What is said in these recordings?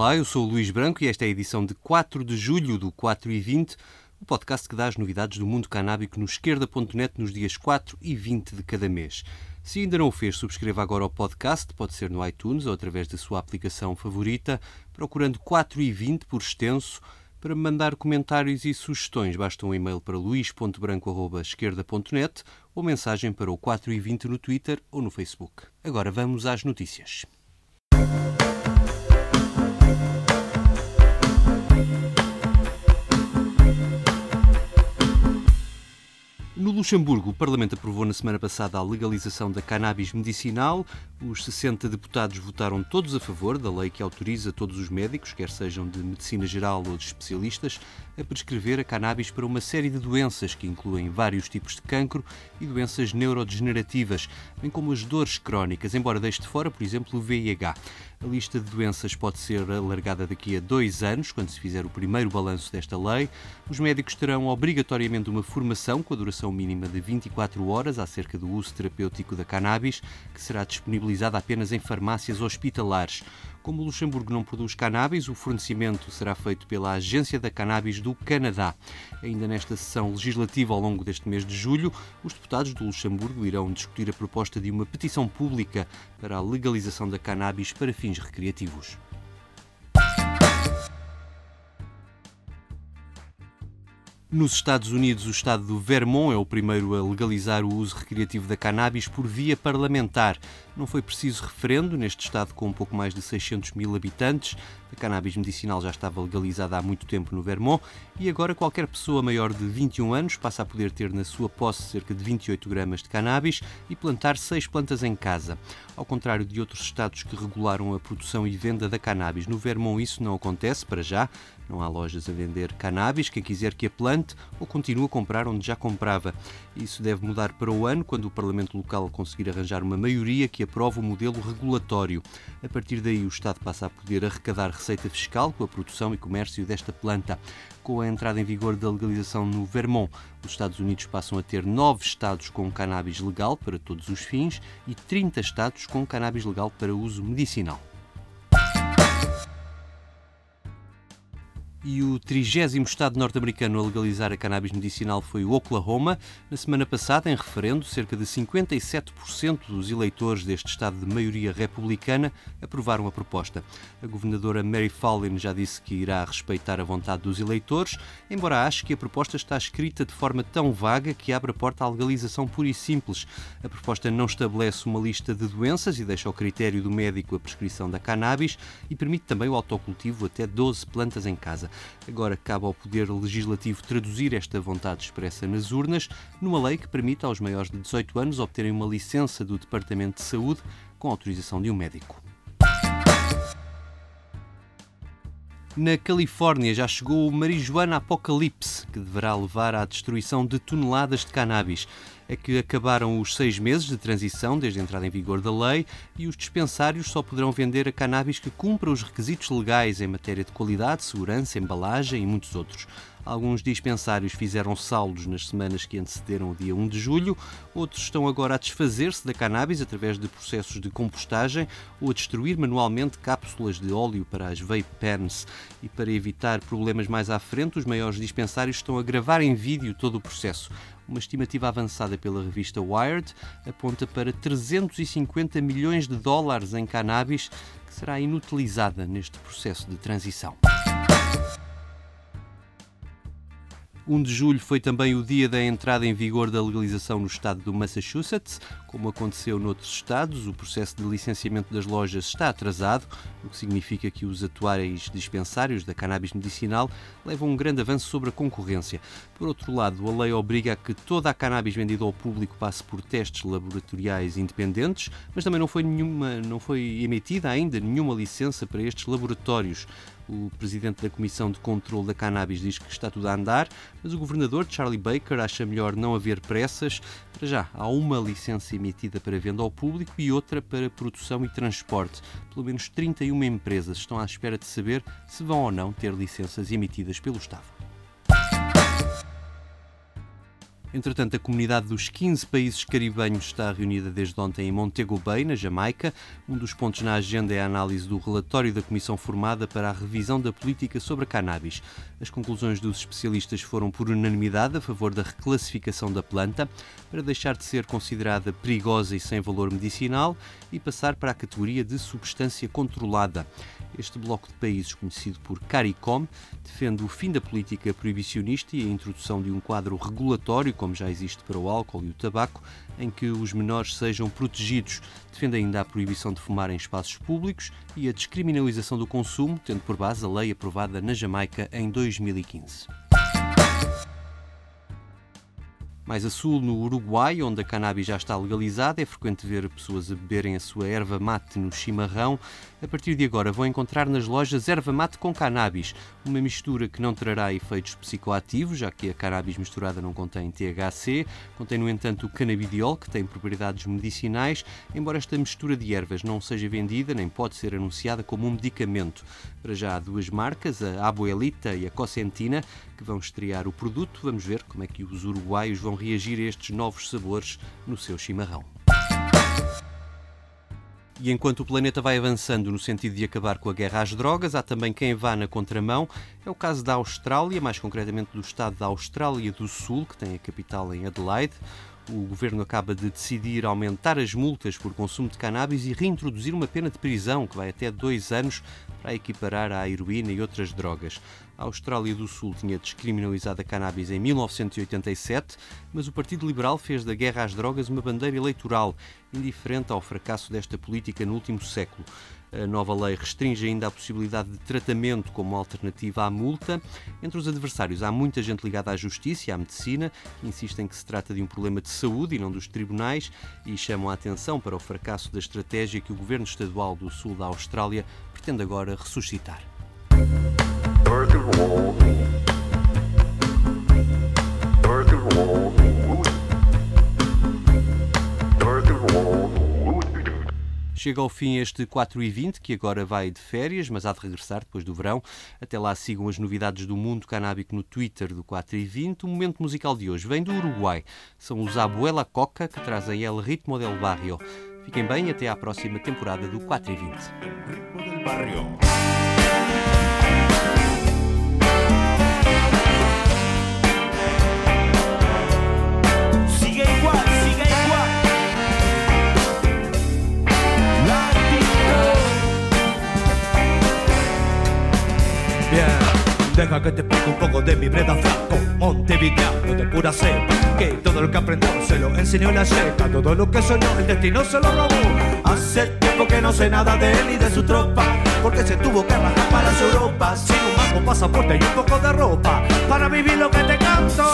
Olá, eu sou o Luís Branco e esta é a edição de 4 de julho do 4 e 20, o podcast que dá as novidades do mundo canábico no esquerda.net nos dias 4 e 20 de cada mês. Se ainda não o fez, subscreva agora o podcast, pode ser no iTunes ou através da sua aplicação favorita, procurando 4 e 20 por extenso. Para mandar comentários e sugestões, basta um e-mail para luís.branco.esquerda.net ou mensagem para o 4 e 20 no Twitter ou no Facebook. Agora vamos às notícias. no Luxemburgo, o Parlamento aprovou na semana passada a legalização da cannabis medicinal. Os 60 deputados votaram todos a favor da lei que autoriza todos os médicos, quer sejam de medicina geral ou de especialistas, a prescrever a cannabis para uma série de doenças que incluem vários tipos de cancro e doenças neurodegenerativas, bem como as dores crónicas, embora deixe de fora, por exemplo, o VIH. A lista de doenças pode ser alargada daqui a dois anos, quando se fizer o primeiro balanço desta lei. Os médicos terão obrigatoriamente uma formação com a duração mínima de 24 horas acerca do uso terapêutico da cannabis, que será disponibilizada apenas em farmácias hospitalares. Como o Luxemburgo não produz cannabis, o fornecimento será feito pela Agência da Cannabis do Canadá. Ainda nesta sessão legislativa ao longo deste mês de julho, os deputados do Luxemburgo irão discutir a proposta de uma petição pública para a legalização da cannabis para fins recreativos. Nos Estados Unidos, o estado do Vermont é o primeiro a legalizar o uso recreativo da cannabis por via parlamentar. Não foi preciso referendo neste estado com um pouco mais de 600 mil habitantes. A cannabis medicinal já estava legalizada há muito tempo no Vermont e agora qualquer pessoa maior de 21 anos passa a poder ter na sua posse cerca de 28 gramas de cannabis e plantar seis plantas em casa. Ao contrário de outros estados que regularam a produção e venda da cannabis, no Vermont isso não acontece para já. Não há lojas a vender cannabis. Quem quiser que a plante ou continue a comprar onde já comprava. Isso deve mudar para o ano, quando o Parlamento local conseguir arranjar uma maioria que aprove o modelo regulatório. A partir daí, o Estado passa a poder arrecadar receita fiscal com a produção e comércio desta planta. Com a entrada em vigor da legalização no Vermont, os Estados Unidos passam a ter nove estados com cannabis legal para todos os fins e 30 estados com cannabis legal para uso medicinal. E o trigésimo estado norte-americano a legalizar a cannabis medicinal foi o Oklahoma. Na semana passada, em referendo, cerca de 57% dos eleitores deste estado de maioria republicana aprovaram a proposta. A governadora Mary Fallin já disse que irá respeitar a vontade dos eleitores, embora ache que a proposta está escrita de forma tão vaga que abre a porta à legalização pura e simples. A proposta não estabelece uma lista de doenças e deixa ao critério do médico a prescrição da cannabis e permite também o autocultivo até 12 plantas em casa. Agora cabe ao Poder Legislativo traduzir esta vontade expressa nas urnas numa lei que permita aos maiores de 18 anos obterem uma licença do Departamento de Saúde com autorização de um médico. Na Califórnia já chegou o Marijuana Apocalipse, que deverá levar à destruição de toneladas de cannabis. É que acabaram os seis meses de transição desde a entrada em vigor da lei e os dispensários só poderão vender a cannabis que cumpra os requisitos legais em matéria de qualidade, segurança, embalagem e muitos outros. Alguns dispensários fizeram saldos nas semanas que antecederam o dia 1 de julho, outros estão agora a desfazer-se da cannabis através de processos de compostagem ou a destruir manualmente cápsulas de óleo para as vape pens. E para evitar problemas mais à frente, os maiores dispensários estão a gravar em vídeo todo o processo. Uma estimativa avançada pela revista Wired aponta para 350 milhões de dólares em cannabis que será inutilizada neste processo de transição. 1 de julho foi também o dia da entrada em vigor da legalização no estado do Massachusetts. Como aconteceu noutros estados, o processo de licenciamento das lojas está atrasado, o que significa que os atuais dispensários da cannabis medicinal levam um grande avanço sobre a concorrência. Por outro lado, a lei obriga a que toda a cannabis vendida ao público passe por testes laboratoriais independentes, mas também não foi, nenhuma, não foi emitida ainda nenhuma licença para estes laboratórios. O presidente da Comissão de Controlo da Cannabis diz que está tudo a andar, mas o governador, Charlie Baker, acha melhor não haver pressas. Para já, há uma licença emitida para venda ao público e outra para produção e transporte. Pelo menos 31 empresas estão à espera de saber se vão ou não ter licenças emitidas pelo Estado. Entretanto, a comunidade dos 15 países caribenhos está reunida desde ontem em Montego Bay, na Jamaica. Um dos pontos na agenda é a análise do relatório da comissão formada para a revisão da política sobre a cannabis. As conclusões dos especialistas foram por unanimidade a favor da reclassificação da planta para deixar de ser considerada perigosa e sem valor medicinal e passar para a categoria de substância controlada. Este bloco de países, conhecido por CARICOM, defende o fim da política proibicionista e a introdução de um quadro regulatório, como já existe para o álcool e o tabaco, em que os menores sejam protegidos. Defende ainda a proibição de fumar em espaços públicos e a descriminalização do consumo, tendo por base a lei aprovada na Jamaica em 2015. Mais a sul, no Uruguai, onde a cannabis já está legalizada, é frequente ver pessoas a beberem a sua erva mate no chimarrão. A partir de agora vão encontrar nas lojas erva mate com cannabis, uma mistura que não trará efeitos psicoativos, já que a cannabis misturada não contém THC, contém, no entanto, o cannabidiol, que tem propriedades medicinais, embora esta mistura de ervas não seja vendida nem pode ser anunciada como um medicamento. Para já duas marcas, a Abuelita e a Cosentina, que vão estrear o produto. Vamos ver como é que os uruguaios vão reagir a estes novos sabores no seu chimarrão. E enquanto o planeta vai avançando no sentido de acabar com a guerra às drogas, há também quem vá na contramão. É o caso da Austrália, mais concretamente do estado da Austrália do Sul, que tem a capital em Adelaide o governo acaba de decidir aumentar as multas por consumo de cannabis e reintroduzir uma pena de prisão que vai até dois anos para equiparar à heroína e outras drogas. A Austrália do Sul tinha descriminalizado a cannabis em 1987, mas o Partido Liberal fez da guerra às drogas uma bandeira eleitoral, indiferente ao fracasso desta política no último século. A nova lei restringe ainda a possibilidade de tratamento como alternativa à multa. Entre os adversários há muita gente ligada à justiça e à medicina, que insistem que se trata de um problema de saúde e não dos tribunais e chamam a atenção para o fracasso da estratégia que o governo estadual do sul da Austrália pretende agora ressuscitar. Chega ao fim este 4 e 20, que agora vai de férias, mas há de regressar depois do verão. Até lá sigam as novidades do mundo canábico no Twitter do 4 e 20. O momento musical de hoje vem do Uruguai. São os Abuela Coca que trazem El Ritmo del Barrio. Fiquem bem até à próxima temporada do 4 e 20. Que te explique un poco de mi breda flaco Montevideano de pura cepa Que todo lo que aprendió se lo enseñó la seca Todo lo que soñó el destino se lo robó. Hace tiempo que no sé nada de él y de su tropa Porque se tuvo que rajar para su Europa. Sin un mango, pasaporte y un poco de ropa Para vivir lo que te canto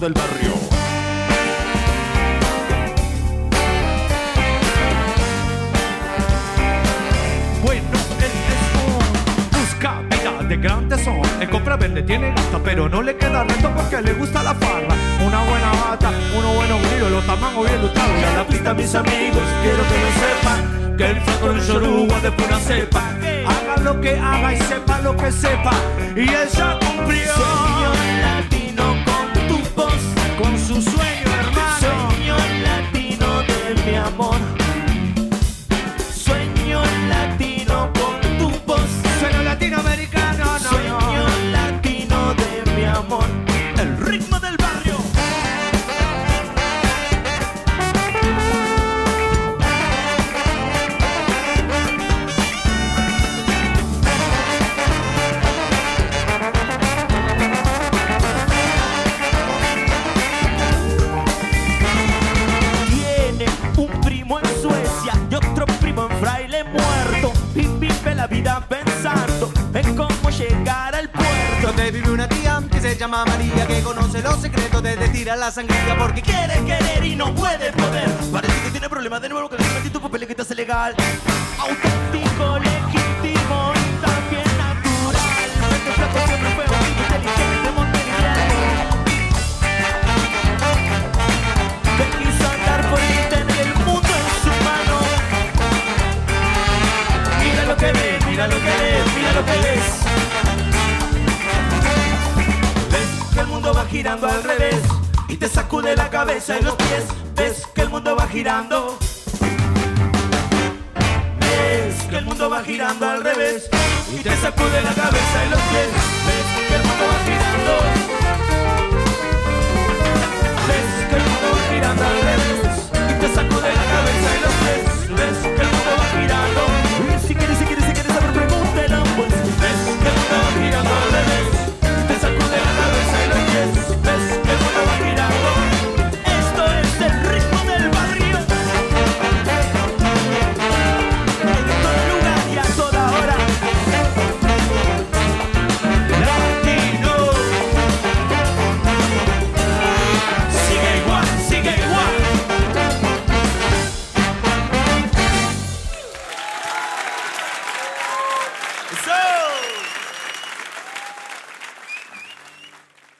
del barrio. Bueno, él es un busca vida de gran tesoro. En compra vende, tiene gasta, pero no le queda reto porque le gusta la farra. Una buena bata, unos buenos grillos, los tamangos bien lustrados. Y a la pista, mis amigos, quiero que lo sepan. Que el flaco del chorugo de pura cepa. Haga lo que haga y sepa lo que sepa. Y él ya cumplió. la sangría porque quiere querer y no puede poder. Parece que tiene problemas de nuevo con el tu papel que te hace legal. Auténtico, legítimo y también natural. Este flaco siempre fue un inteligente, montenegrino. Te quiso andar por ahí, tener el mundo en su mano. Mira lo que ve, mira lo que ve, mira lo que ves. Ves que el mundo va girando al revés te sacude la cabeza y los pies, ves que el mundo va girando. Ves que el mundo va girando al revés y te sacude la cabeza y los pies, ves que el mundo va girando. Ves que el mundo va girando al revés.